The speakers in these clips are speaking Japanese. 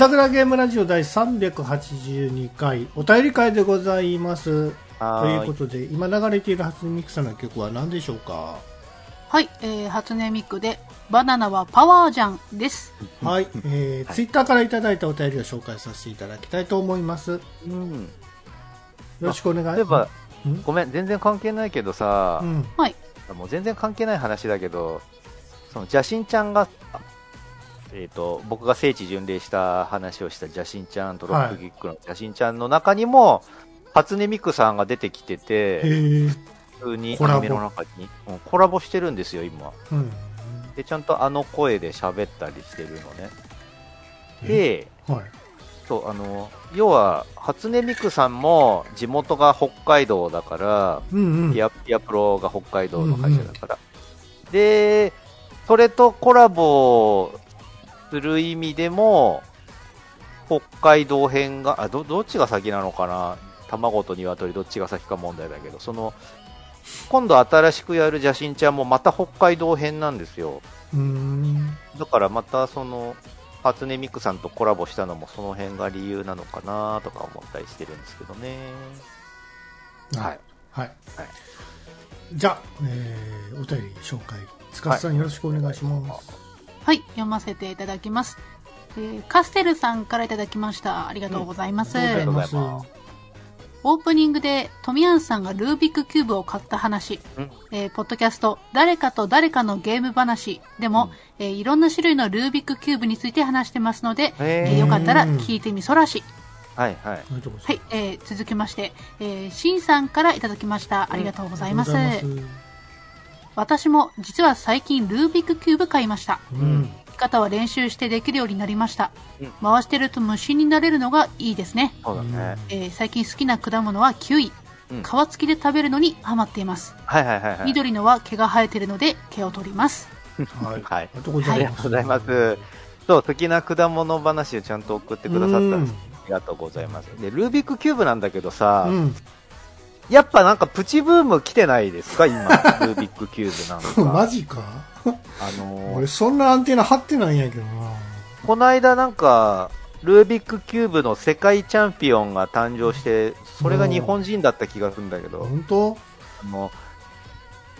グダグダゲームラジオ第382回お便り会でございます。ということで今流れている初音ミクさんの曲は何でしょうか？はい、えー、初音ミクで、バナナはパワーじゃんです。はい、えーツイッターからいただいたお便りを紹介させていただきたいと思います。ようん。ろしくお願い例えばうん、ごめん、全然関係ないけどさう、ん。はい。もう全然関係ない話だけど、その邪神ちゃんが、えっ、と、僕が聖地巡礼した話をした邪神ちゃんとロックギックの邪神ちゃんの中にも、初音ミクさんが出てきてへて、え普通にアニメの中に、うんコラボしてるんですよ、今。うん。で、ちゃんとあの声で喋ったりしてるのね。で、はい。そう、あの、要は、初音ミクさんも地元が北海道だから、うんうん。ピアピアプロが北海道の会社だから。で、それとコラボする意味でも、北海道編が、あ、ど、どっちが先なのかな？卵と鶏どっちが先か問題だけど、その、今度新しくやる邪神ちゃんもまた北海道編なんですよ。だからまたその、初音ミクさんとコラボしたのもその辺が理由なのかなとか思ったりしてるんですけどね。はい。はい、はい。じゃあ、えーお便り紹介。塚地さんよろしくお願いします、はい、読ませていただきます。えーカステルさんからいただきました。ありがとうございます。ありがとうございありがとうございまますオープニングでトミヤンさんがルービックキューブを買った話、うんえーポッドキャスト、誰かと誰かのゲーム話でも、えーいろんな種類のルービックキューブについて話してますので、えーよかったら聞いてみそらし。はいはい。はいい、えー続きまして、えー、シンさんからいただきました。ありがとうございます。うござい私も実は最近ルービックキューブ買いました。うん方は練習してできるようになりました。うん回してると無心になれるのがいいですね。そうだね。えー最近好きな果物はキウイ。うん皮付きで食べるのにハマっています。はいはいはいはい。緑のは毛が生えてるので毛を取ります。はい、はいありがとうござありいます、がとうございます。そう、好きな果物話をちゃんと送ってくださったんです。ありがとうございます。で、ルービックキューブなんだけどさ、うん、やっぱなんかプチブーム来てないですか？今、ルービックキューブなんか。マジか？あのー俺そんなアンテナ張ってないんやけどな。この間なんか、ルービックキューブの世界チャンピオンが誕生して、それが日本人だった気がするんだけど、本当？あの、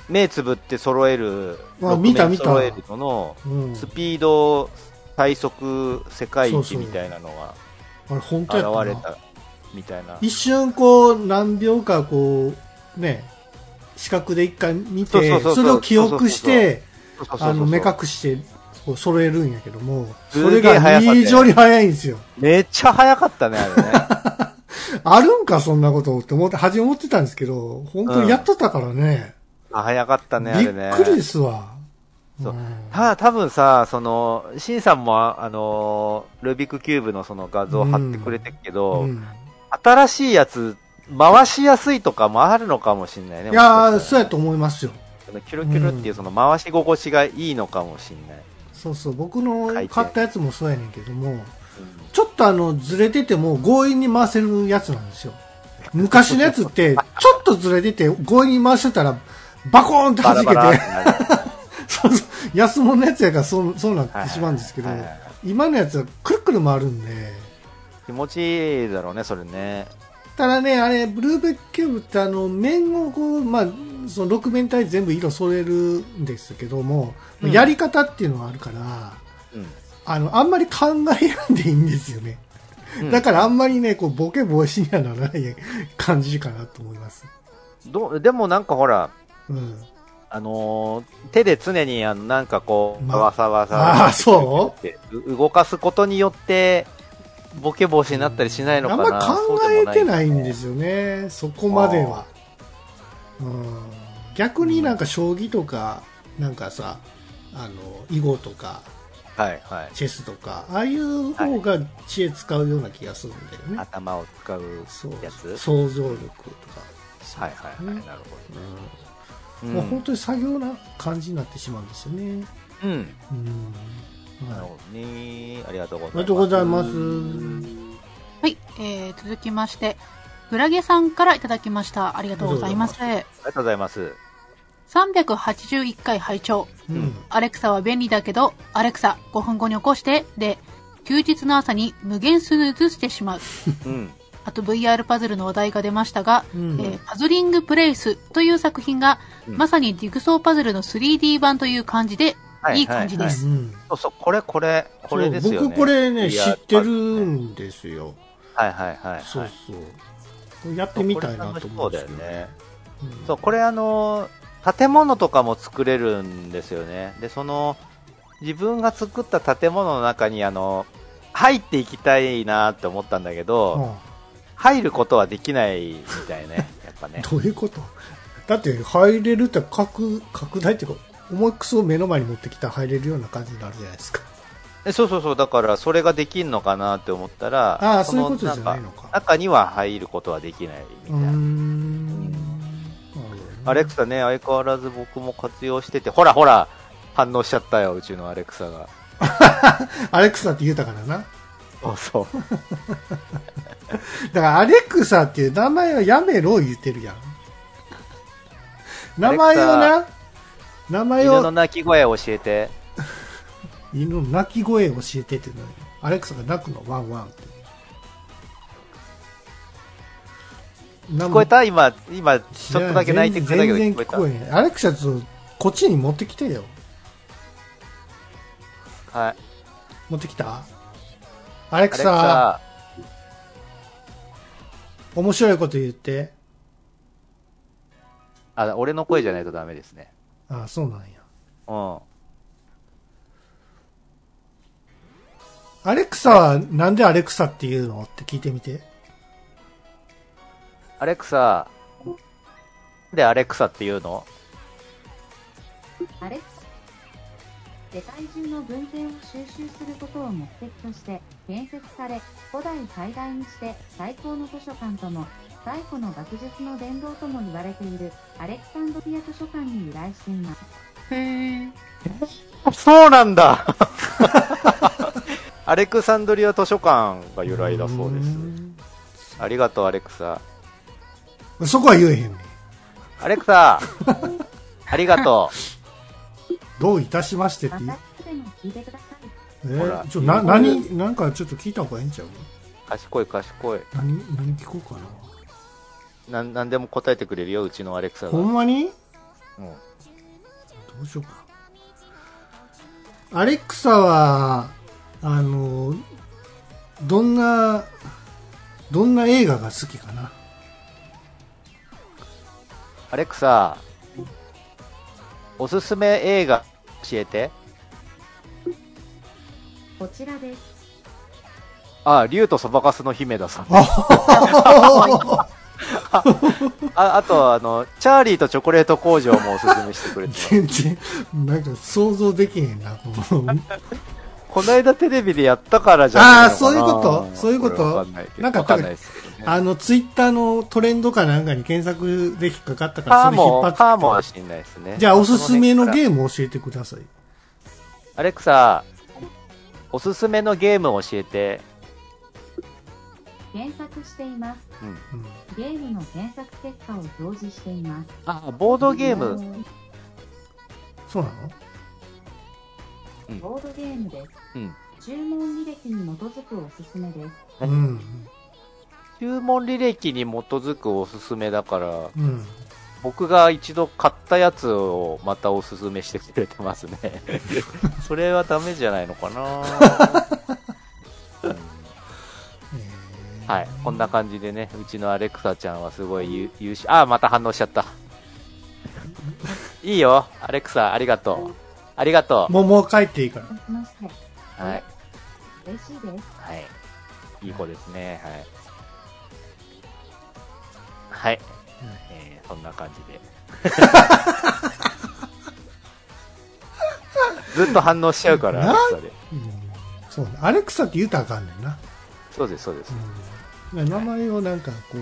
目つぶって揃える、あ六面見た。見た揃えるのの、うん。スピード最速世界そうそう一みたいなのがあれたな。現れたみたいな。一瞬こう何秒かこうね視覚で一回見てそれを記憶して目隠してこう揃えるんやけどもそすれが非常に速いんですよ。めっちゃ速かったね、あれね。あるんかそんなことって思って初め思ってたんですけど本当にやってたからね、あ速かったね、あびれね。っくりですわ。そう。ん。た多分さ、その、シンさんも、あの、ルービックキューブのその画像貼ってくれてるけど、うん新しいやつ、回しやすいとかもあるのかもしれないね。いやーそうやと思いますよ。キュルキュルっていうその回し心地がいいのかもしれない。そうそう僕の買ったやつもそうやねんけどもちょっとあのずれてても強引に回せるやつなんですよ。昔のやつってちょっとずれてて強引に回してたらバコーンって弾けて。そうそう。安物のやつやからそうそうなってしまうんですけど、はいはいはい。今のやつはくるくる回るんで気持ちいいだろうね、それね。ただねあれブルーベックキューブってあの面をこう、まあ、その6面体全部色揃えるんですけども、うんやり方っていうのがあるからあのあんまり考えやんでいいんですよねうん。だからあんまりね、こう、ボケ防止にはならない感じかなと思います。どうでもなんかほら、うん。あのー手で常にあのなんかこう、まわさわさあーそってう？動かすことによって、ボケ防止になったりしないのあかなんま考えてないんですすよね、そこまでは。うん。逆になんか将棋とか、なんかさ、あの、囲碁とか、はいはい。チェスとか、ああいう方が知恵使うような気がするんだよね。頭を使うそうやつ想像力とか。はいはいはい。ねなるほうんど。もう本当に作業な感じになってしまうんですよね。うん。うん。なるほどね。ありがとうございます。ありがとうございます。はい、えー、続きまして、グラゲさんからいただきました。ありがとうございます。ありがとうございます。381回拝聴。うん。アレクサは便利だけど、アレクサ5分後に起こして、で、休日の朝に無限スヌーズしてしまう。うん。あと VR パズルの話題が出ましたが、うんえーパズリングプレイスという作品が、うんまさにジグソーパズルの 3D 版という感じで、はいいい感じです。うんそうそう、これ、これ、これですよね。僕これね、知ってるんですよ。はいはいはい、はい。そうそう。やってみたいなと思そううんだです。よね。うんそう、これあの、建物とかも作れるんですよね。で、その、自分が作った建物の中にあの、入っていきたいなって思ったんだけど、うん入ることはできないみたいね。やっぱね。どういうこと？だって入れるって拡拡大っていうか、重いクソを目の前に持ってきたら入れるような感じになるじゃないですか。えそうそうそう、だからそれができんのかなって思ったら、ああ、そそういうことじゃないのか。中には入ることはできないみたいな。アレクサね、相変わらず僕も活用してて、ほらほら、反応しちゃったよ、うちのアレクサが。アレクサって言うたからな。そうそう。だからアレクサっていう名前はやめろ言ってるやん。名前をな、名前犬のを、鳴き声教えて。犬の鳴き声教えてってのアレクサが鳴くの、ワンワンって。聞聞こえた？今、今、ちょっとだけ泣いてくれたけど全然聞こえた。聞こえへん。アレクサちょっとこっちに持ってきてよ。はい。持ってきた？アレクサ、面白いこと言って。あ、俺の声じゃないとダメですね。あそうなんや。うん。アレクサはなんでアレクサっていうの？って聞いてみて。アレクサ、でアレクサっていうの？アレクサ世界中の文献を収集することを目的として建設され古代最大にして最高の図書館とも最古の学術の殿堂とも言われているアレクサンドリア図書館に由来していますへーそうなんだ アレクサンドリア図書館が由来だそうです。ありがとう、アレクサ。す。そこは言えへんねん。アレクサ、ありがとどういたしましてって言え？ー、ちょ、な、何、なんかちょっと聞いた方がええんちゃうう？賢い、賢い。何、何聞こうかな。なん、なんでも答えてくれるよ、うちのアレクサが。ほんまに？うんどうしようかな。アレクサは、あの、どんな、どんな映画が好きかな？アレクサ、おすすめ映画教えて。こちらですあ、竜とそばかすの姫ださん。あ あ、あと、あの、チャーリーとチョコレート工場もおすすめしてくれて。全然、なんか想像できへんな。こ のこの間テレビでやったからじゃないあーそういうこと？そういうこと？なんかわかんないですけどね。あの、ツイッターのトレンドかなんかに検索で引っかかったから、それ引っ張ってきてカーもはしんないですね。じゃあ、おすすめの。ゲーム教えてください。アレクサ、おすすめのゲーム教えて。検索していますうん。うんゲームの検索結果を表示していますあ、ボードゲーム。そうなの？ボードゲームですうん。注文履歴に基づくおすすめですうん。注文履歴に基づくおすすめだから、うん。僕が一度買ったやつをまたおすすめしてくれてますね。それはダメじゃないのかな、はい。こんな感じでね、うちのアレクサちゃんはすごい優優秀。あ、また反応しちゃった。いいよ、アレクサ、ありがとう。ありがともう、もう帰っていいから。はい。嬉しいですはい。いい子ですね。はい。はい。えー、そんな感じで。ずっと反応しちゃうから、なアレクサで。うんそうね。アレクサって言うたらあかんねんな。そうです、そうです。うん。名前をなんかこう、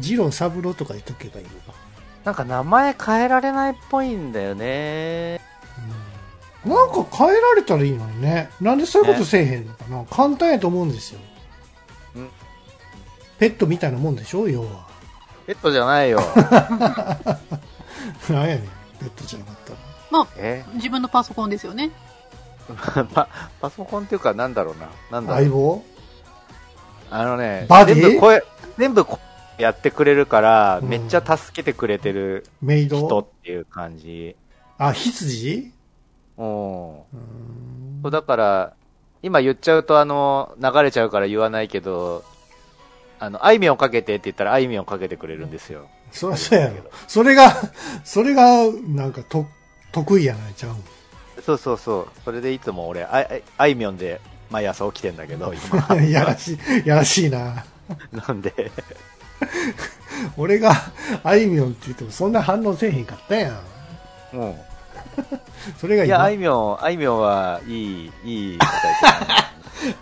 ジローサブローとか言っとけばいいのか。なんか名前変えられないっぽいんだよね。うんなんか変えられたらいいのにね。なんでそういうことせえへんのかな。簡単やと思うんですよ。うんペットみたいなもんでしょ？要は。ペットじゃないよ。なんやねん。ペットじゃなかったら。まあ、え？自分のパソコンですよね。パパソコンっていうか、なんだろうな。なんだろう。相棒？あのね、バディ？全部声、全部声やってくれるから、うんめっちゃ助けてくれてるメイ人ドっていう感じ。あ、羊？うん。うーんそうだから、今言っちゃうと、あの、流れちゃうから言わないけど、あの、あいみょんかけてって言ったら、あいみょんかけてくれるんですよ。そりゃそうやろ。それが、それが、なんか、と、得意やないちゃうそうそうそう。それでいつも俺、あああいみょんで毎朝起きてんだけど、今。やらしい、やらしいな。なんで、俺が、あいみょんって言ってもそんな反応せえへんかったやん。うん。それがいや、あい今。みょん、あいみょんはいい、いい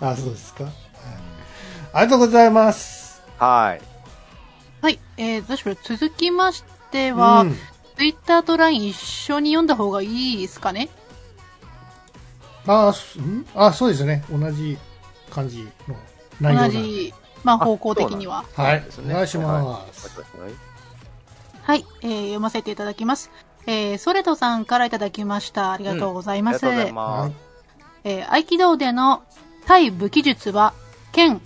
あ、そうですか。はいありがとうございます。はい。はい。えー、どうしよう。続きましては、うん、Twitter と LINE 一緒に読んだ方がいいですかね？ああ、そうですね。同じ感じの内容同じ、まあ、方向的には。はいお願いしますはいはいはい、えー読ませていただきます。えーソレトさんからいただきました。ありがとうございます。ありがとうございはいます。えー合気道での対武器術は、剣、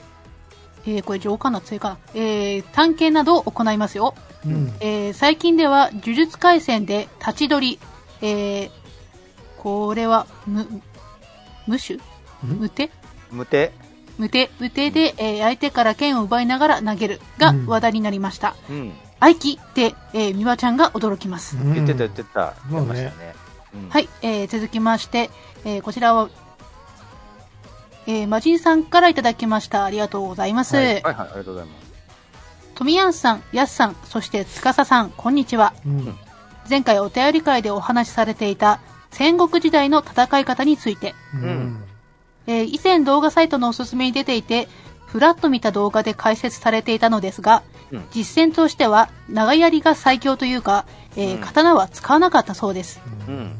えーこれ上かな強いかなえー探検などを行いますよ。うん。えー最近では呪術廻戦で立ち取り、えーこれは、む、無種無手？無手無手、無手で、えー相手から剣を奪いながら投げるがうん話題になりました。うん。合気で、えー、美和ちゃんが驚きます。うん言ってた言ってた。言ってましたね。うんはい、えー続きまして、えーこちらは、えー、マジンさんからいただきました。ありがとうございます。はいはいはい、ありがとうございます。富安さん、やすさん、そして司さん、こんにちは。うん。前回お便り会でお話しされていた戦国時代の戦い方について、うん。えー以前動画サイトのおすすめに出ていて、ふらっと見た動画で解説されていたのですが、うん実践としては長槍が最強というか、えーうん刀は使わなかったそうです。うん。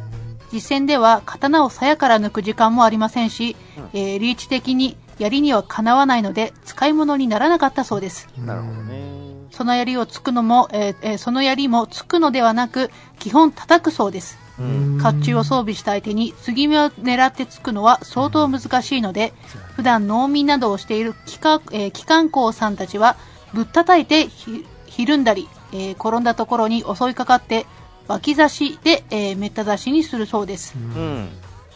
実戦では刀を鞘から抜く時間もありませんし、えーリーチ的に槍にはかなわないので使い物にならなかったそうです。なるほどね。その槍をつくのも、えーえーその槍もつくのではなく、基本叩くそうです。甲冑を装備した相手に継ぎ目を狙ってつくのは相当難しいので、普段農民などをしている機関,、えー機関工さんたちは、ぶったたいてひひるんだり、えー転んだところに襲いかかって、脇差しで、えーめった刺しにするそうです。うん。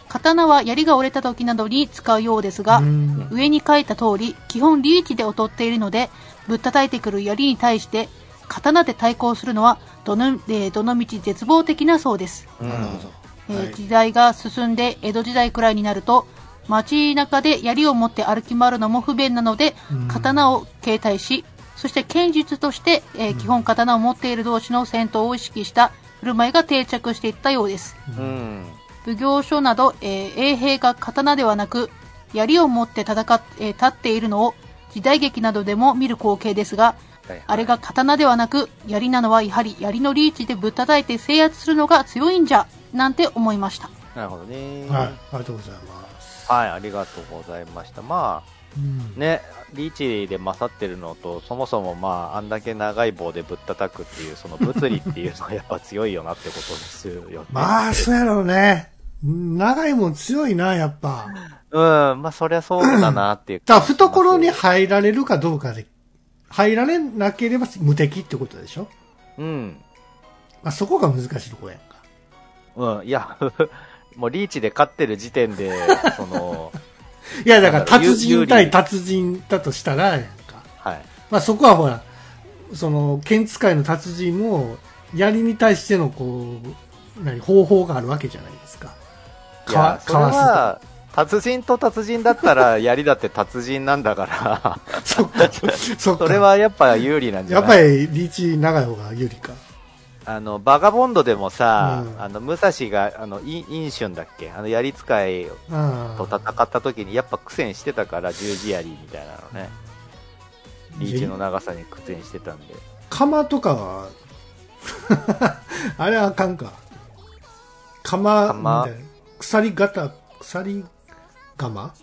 刀は槍が折れた時などに使うようですが、うん上に書いた通り、基本リーチで劣っているので、ぶったたいてくる槍に対して、刀で対抗するのは、どの、えーどの道絶望的なそうです。うんなるほど。え時代が進んで江戸時代くらいになると街中で槍を持って歩き回るのも不便なので、うん刀を携帯しそして剣術として、えー基本刀を持っている同士の戦闘を意識した振る舞いが定着していったようですうん。奉行所など、えー衛兵が刀ではなく槍を持って戦っ、えー立っているのを時代劇などでも見る光景ですがはいあれが刀ではなく槍なのはやはり槍のリーチでぶったたいて制圧するのが強いんじゃなんて思いましたなるほどね。はい。ありがとうございます。はい、ありがとうございました。まうんあ、ね、リーチで勝ってるのと、そもそもまあ、あんだけ長い棒でぶったたくっていう、その物理っていうのはやっぱ強いよなってことですよね。まあ、そうやろうね。長いもん強いな、やっぱ。うん、まあ、そりゃそうだなっていう。だ懐に入られるかどうかで、入られなければ無敵ってことでしょ？うん。まあ、そこが難しいところやんか。うん、いや、もうリーチで勝ってる時点で、その、いや、だから達人対達人だとしたらやんか。はい。まあ、そこはほら、その、剣使いの達人も、槍に対してのこう、何、方法があるわけじゃないですか。いや、それかわすは、達人と達人だったら、槍だって達人なんだから、と。そっか、そっか。それはやっぱ有利なんじゃない？やっぱりリーチ長い方が有利か。あの、バガボンドでもさ、うんあの、武蔵が、あの、インインシュンだっけ？あの、槍使いあと戦った時に、やっぱ苦戦してたから、十字槍みたいなのね。リーチの長さに苦戦してたんで。釜とかは、あれはあかんか。釜、釜みたいな。鎖型、鎖釜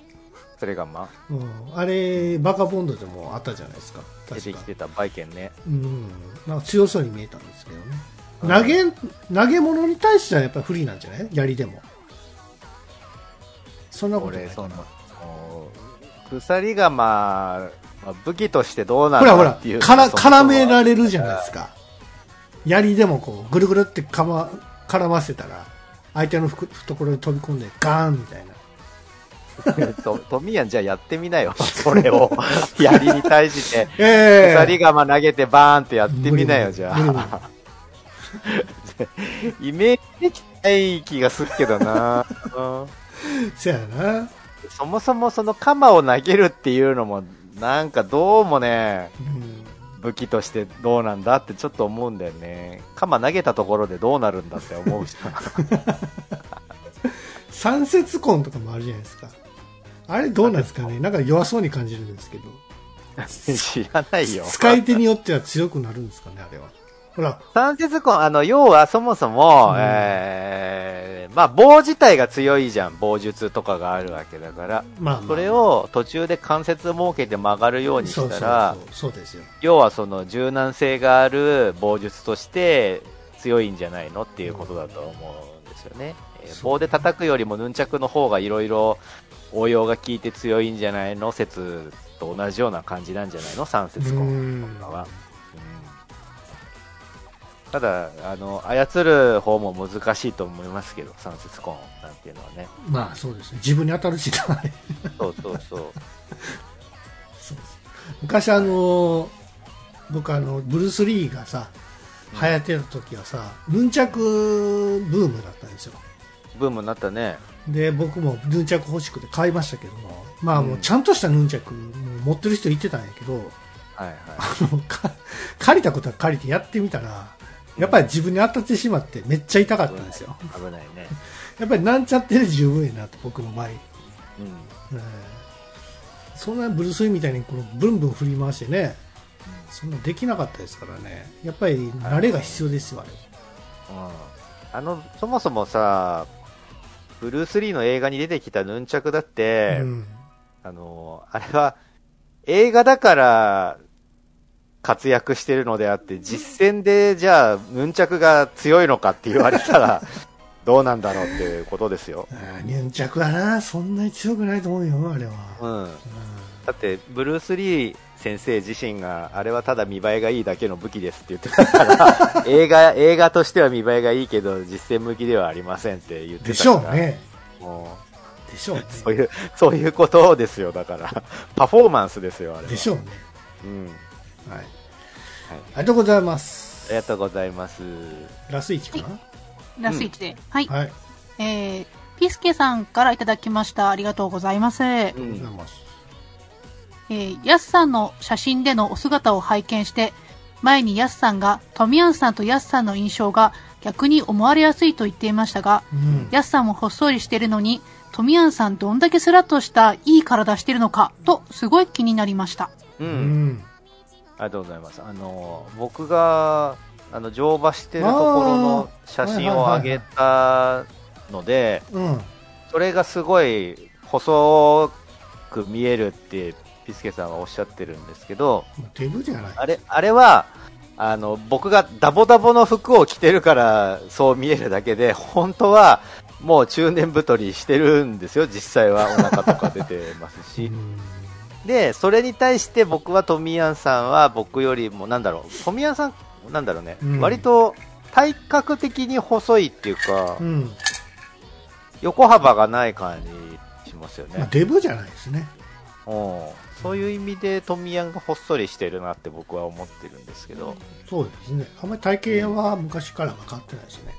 それがまあ、うん。あれ、バカボンドでもあったじゃないですか。出てきてたバイケンね。うん。なんか強そうに見えたんですけどね。うん投げ、投げ物に対してはやっぱり不利なんじゃない？槍でも。そんなことない俺、かな鎖がまあ、まあ武器としてどうなほらほらるから絡められるじゃないですか槍でもこうぐるぐるってかま絡ませたら相手の懐に飛び込んでガーンみたいな とトミヤンじゃあやってみなよ。それを。槍に対して、ええ鎖がま投げてバーンってやってみなよ、じゃあ。イメージできない気がするけどな。うんせやな、そもそもその鎌を投げるっていうのも、なんかどうもね、うん、武器としてどうなんだってちょっと思うんだよね。鎌投げたところでどうなるんだって思うし。三節痕とかもあるじゃないですかあれどうなんですかね？なんか弱そうに感じるんですけど。知らないよ。使い手によっては強くなるんですかね？あれは。ほら。三節痕、あの、要はそもそも、うん。えー、まあ棒自体が強いじゃん。棒術とかがあるわけだから。まあ、まあ、それを途中で関節を設けて曲がるようにしたら、そうですよ。要はその柔軟性がある棒術として強いんじゃないの？っていうことだと思うんですよね。う。棒で叩くよりもヌンチャクの方がいろいろ応用が効いて強いんじゃないの説と同じような感じなんじゃないの？三節うコん。ンは。うん。ただ、あの、操る方も難しいと思いますけど、三節コンなんていうのはね。まあそうですね。自分に当たるしなそうそうそう。そう昔あの僕あのブルース・リーがさ流行ってた時はさヌンチャクブームだったんですよブームになったね。で僕もヌンチャク欲しくて買いましたけどもまあもううんちゃんとしたヌンチャクも持ってる人いてたんやけどはいはい。あのか借りたことは借りてやってみたらやっぱり自分に当たってしまってめっちゃ痛かったんですよ危ないね。やっぱりなんちゃってで十分やなと僕の場合、えうん。ーそんなブルース・リーみたいにこのブンブン振り回してねそんなできなかったですからねやっぱり慣れが必要ですよあれうんあの、そもそもさ、ブルース・リーの映画に出てきたヌンチャクだって、うんあの、あれは、映画だから活躍してるのであって、実戦でじゃあ、ヌンチャクが強いのかって言われたら、どうなんだろうっていうことですよ。ヌンチャクはなそんなに強くないと思うよあれは、うん。うんだって、ブルース・リー先生自身が、あれはただ見栄えがいいだけの武器ですって言ってたから、映画、映画としては見栄えがいいけど、実戦向きではありませんって言ってでしたから。ょうねもでしょうねうそういう、そういうことですよ、だから。パフォーマンスですよ、あれは。でしょうねうん。はい、ありがとうございますありがとうございます。ラスイチかなラスイチで。はい。はい、えー、ピスケさんからいただきました。ありがとうございます。うありがとうございん。ます、えー、ヤスさんの写真でのお姿を拝見して、前にヤスさんがトミヤンさんとヤスさんの印象が逆に思われやすいと言っていましたが、うんヤスさんもほっそりしてるのに、トミヤンさんどんだけスラッとしたいい体してるのか、とすごい気になりました。う。うんんありがとうございます。あの、僕が、あの、乗馬してるところの写真を上げたので、うんそれがすごい細く見えるって、ピスケさんはおっしゃってるんですけど、デブじゃない。あれ、あれは、あの、僕がダボダボの服を着てるからそう見えるだけで、本当はもう中年太りしてるんですよ、実際はお腹とか出てますうし。ん。で、それに対して僕はトミヤンさんは僕よりも、なんだろう、トミヤンさん、なんだろうね、うん。割と体格的に細いっていうか、うん。横幅がない感じしますよまあ、ね。デブじゃないですね。うんそういう意味でトミヤンがほっそりしてるなって僕は思ってるんですけど、そうですね。あんまり体型は昔からは変わってないですね。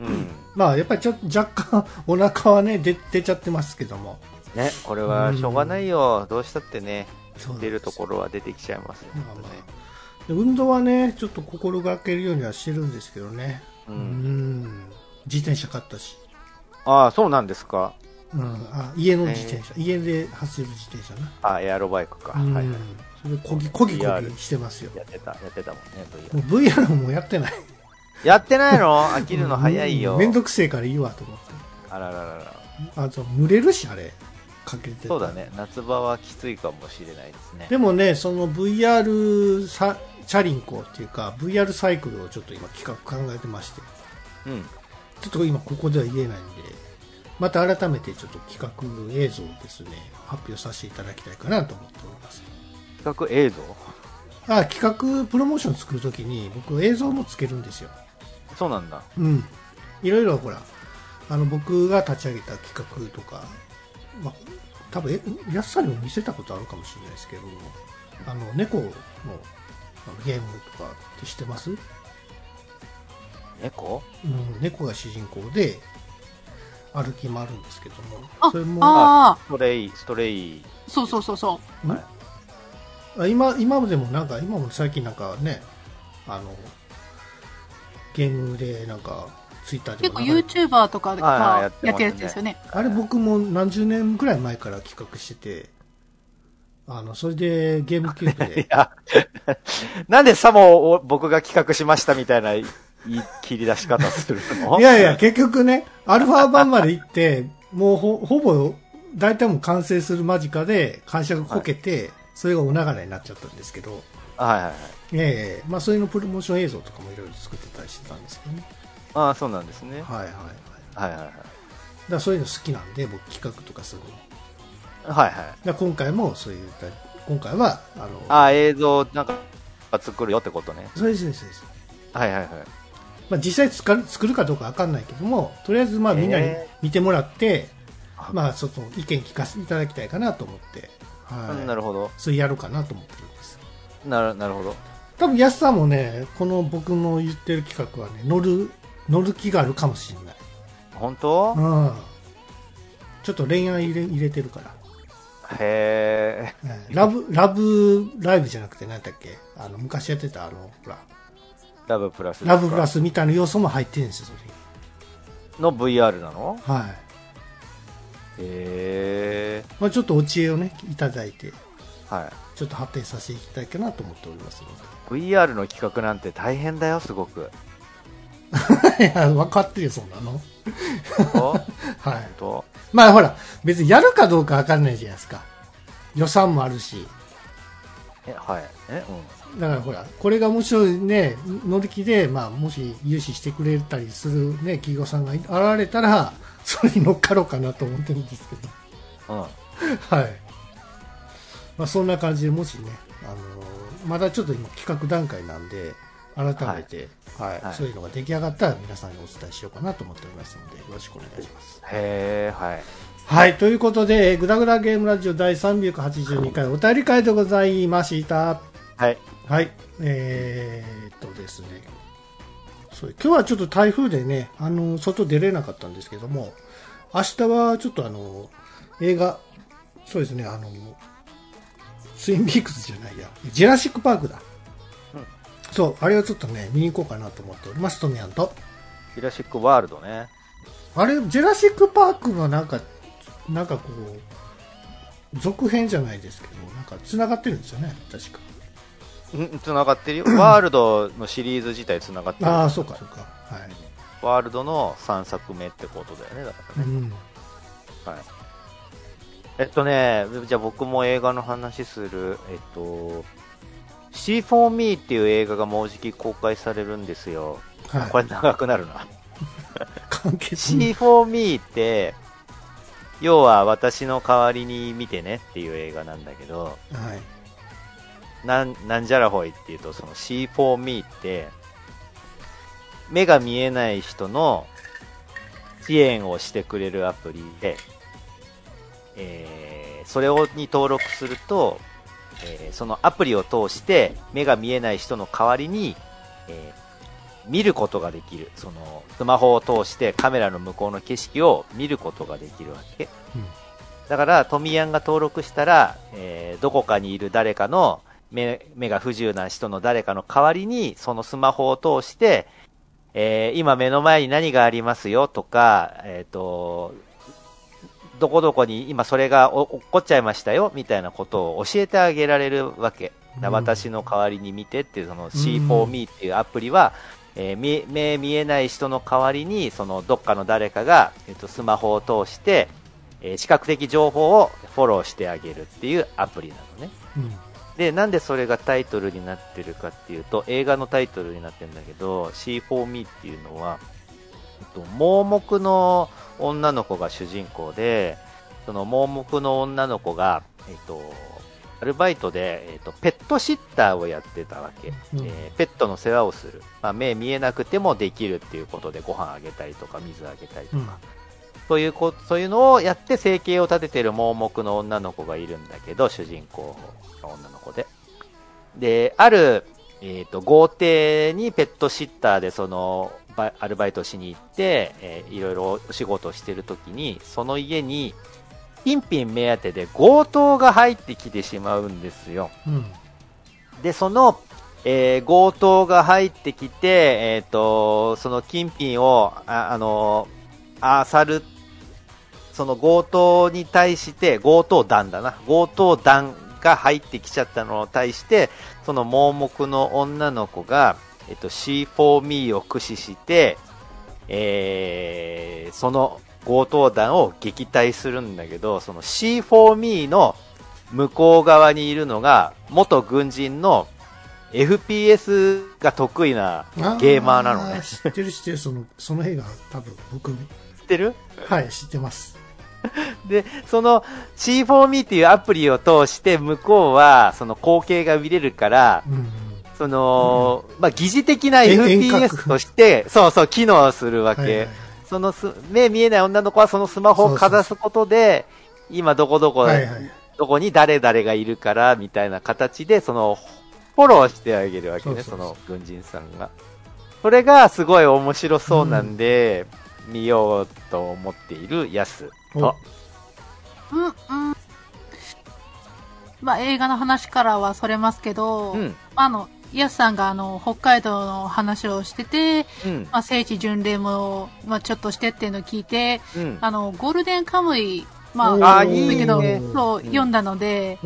うん。まあやっぱりちょっと若干お腹はね出出ちゃってますけども。ね、これはしょうがないよ。どうしたってね、出るところは出てきちゃいますよ。ね。まあまあ。で運動はねちょっと心がけるようにはしてるんですけどね。う。うんん。自転車買ったし、ああ、そうなんですか。うん、あ家の自転車、家で走る自転車な、あエアロバイクか。うん。はいはい。それこぎこぎこ VR ぎしてますよ。やってた、やってたもんね、もう VR もやってない。やってないの？飽きるの早いよ。めんどくせえからいいわと思って。あらららら。あと蒸れるしあれ。かけてそうだね、夏場はきついかもしれないですね。でもねその VR サチャリンコっていうか VR サイクルをちょっと今企画考えてまして。うん。ちょっと今ここでは言えないんでまた改めてちょっと企画映像をですね、発表させていただきたいかなと思っております。企画映像？あ、企画プロモーション作るときに僕映像もつけるんですよ。そうなんだ。うん。いろいろほら、あの僕が立ち上げた企画とか、まあ、多分え安さんにも見せたことあるかもしれないですけど、あの猫のゲームとかって知ってます、うん、猫猫が主人公で歩き回るんですけども、あそれもああ、ストレイ、ストレイ。そうそうそうそう。はいあ今今までもなんか今も最近なんかねあのゲームでなんかツイッターで結構 YouTuber とかはいがやってますねやってるやつですよね。あれ僕も何十年ぐらい前から企画しててあのそれでゲームキューブ いでや、なんでさも僕が企画しましたみたいな言い切り出し方するの？いやいや結局ねアルファ版まで行ってもうほほぼ大体もう完成する間近で感触こけて、それがお流れになっちゃったんですけどはいはいはい。ええまあそういうのプロモーション映像とかもいろいろ作ってたりしてたんですけどねああ、そうなんですね。はいはいはいはいはいはい。だそういうの好きなんで僕企画とかするのはいはい。だ今回もそういう今回はあのああ、映像なんか作るよってことね。そうですそうです、はいはいはい。まあ、実際作る作るかどうかわかんないけどもとりあえずまあみんなにえ。見てもらって、あ。まあその意見聞かせていただきたいかなと思って、はい、なるほど。それやろうかなと思ってるんです。なるなるほど。多分安さんもねこの僕の言ってる企画はね乗る乗る気があるかもしれない、本当？うん、ちょっと恋愛入れ入れてるから。へえ。ええラブ、ラブライブじゃなくて何だっけ？あの、昔やってたあの、ほら、ラブプラスラブプラスみたいな要素も入ってるんですよ、それの VR なの？に。はい。へえ。まあちょっとお知恵をね、いただいて、はちょっと発展させていきたいかなと思っておりますのい。VR の企画なんて大変だよ、すごく。で。いや、分かってるよ、そんなの。はい。まあほら、別にやるかどうか分かんないじゃないですか。予算もあるし。え、はい。え、だからほら、これがもしね、乗り気で、まあもし融資してくれたりするね、企業さんが現れたら、それに乗っかろうかなと思ってるんですけど。うん。うん。はい。まあ、そんな感じで、もしね、あのーまだちょっと今企画段階なんで、改めて、はい、はいそういうのが出来上がったら皆さんにお伝えしようかなと思っておりますので、よろしくお願いします。へえ、はい。はい、ということで、えーグダグダゲームラジオ第382回お便り会でございました。はい。はい、えー、っとですね、そう今日はちょっと台風でね、あの、外出れなかったんですけども、明日はちょっとあの、映画、そうですね、あの、ツインビークスじゃないや、ジェラシック・パークだ。うんそう、あれをちょっとね、見に行こうかなと思っております、トミヤンと。ジュラシックワールドね。あれ、ジェラシック・パークがなんか、なんかこう、続編じゃないですけど、なんか繋がってるんですよね、確か。うん、繋がってるよ。ワールドのシリーズ自体繋がってる。ああ、そうか、そうか。はい。ワールドの3作目ってことだよね、だからね。うん。はい。えっとね、じゃあ僕も映画の話する。えっと、See for Me っていう映画がもうじき公開されるんですよ。はい。これ長くなるな。簡潔に。See for Me って、要は私の代わりに見てねっていう映画なんだけど、はい。なん、なんじゃらほいっていうと、その See for Me って、目が見えない人の支援をしてくれるアプリで、えーそれをに登録すると、えーそのアプリを通して目が見えない人の代わりに、えー見ることができる。その、スマホを通してカメラの向こうの景色を見ることができるわけ。うんだから、トミヤンが登録したら、えーどこかにいる誰かの目目が不自由な人の誰かの代わりに、そのスマホを通して、えー今目の前に何がありますよとか、えっ、と、どこどこに今それがお起こっちゃいましたよみたいなことを教えてあげられるわけ。だうん私の代わりに見てっていうそのん C4Me っていうアプリは、えー見目見えない人の代わりにそのどっかの誰かが、えっとスマホを通して、えー視覚的情報をフォローしてあげるっていうアプリなのね。うん。で、なんでそれがタイトルになってるかっていうと、映画のタイトルになってるんだけど、C4Me っていうのは、えっと、盲目の女の子が主人公で、その盲目の女の子が、えっ、と、アルバイトで、えっ、と、ペットシッターをやってたわけ。うんえーペットの世話をする。まあ、目見えなくてもできるっていうことでご飯あげたりとか、水あげたりとか。うんそういうこそういうのをやって生計を立ててる盲目の女の子がいるんだけど、主人公の女の子で。で、ある、えっ、と、豪邸にペットシッターでその、アルバイトしに行って、えーいろいろお仕事をしてるときに、その家に、ピンピン目当てで強盗が入ってきてしまうんですよ。うん。で、その、えー強盗が入ってきて、えっ、と、その金品を、あ、あの、あさる、その強盗に対して、強盗団だな。強盗団が入ってきちゃったのに対して、その盲目の女の子が、えっ、と、C4Me を駆使して、えーその強盗団を撃退するんだけど、その C4Me の向こう側にいるのが、元軍人の FPS が得意なゲーマーなのね。知ってる知ってる、その、その映画、多分僕、知ってる？はい、知ってます。で、その C4Me っていうアプリを通して向こうはその光景が見れるから、うんうん。その、まあ、疑似的な FPS として、そうそう、機能するわけ。はいはいそのす、目見えない女の子はそのスマホをかざすことで、今どこどこ、はいはい。どこに誰々がいるから、みたいな形で、その、フォローしてあげるわけね、その軍人さんが。それがすごい面白そうなんで、見ようと思っているやすと。うん、うん。まあ、映画の話からはそれますけど、うん。あの、イスさんがあの、北海道の話をしてて、うん。まあ、聖地巡礼も、まあ、ちょっとしてっていうのを聞いて、うん。あの、ゴールデンカムイ、まあ、あいいだけど、ねそう、うん読んだので、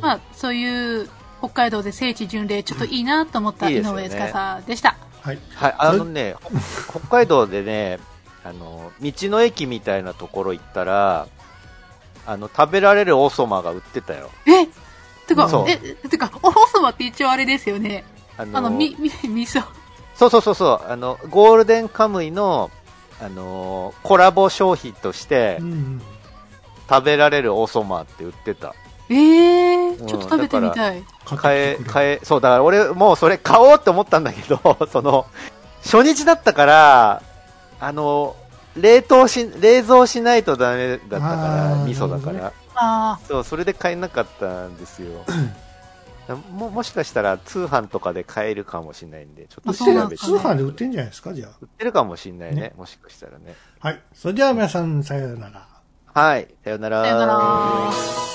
まあ、そういう、北海道で聖地巡礼、ちょっといいなと思った井上司でした。はい。はい、あのね、ほ北海道でね、あの、道の駅みたいなところ行ったら、あの、食べられるおそまが売ってたよ。えてかそう、え、てか、おそばって一応あれですよね。あの、あの、み、み、味噌。そうそうそうそう、あの、ゴールデンカムイの、あのーコラボ商品としてうんうん。食べられるおそまって売ってた。ええー、うんちょっと食べてみたい。買買え買え、そう、だから俺もうそれ買おうって思ったんだけど、その、初日だったから、あの、冷凍し、冷蔵しないとダメだったかあら、ー味噌だから。あそう、それで買えなかったんですよ。ももしかしたら通販とかで買えるかもしれないんで、ちょっと調べて通販で売ってんじゃないですか、じゃ売ってるかもしれないねねもしかしたらね。あ。はい。それでは皆さん、さようなら。はい、さよなら。あ、さよなら。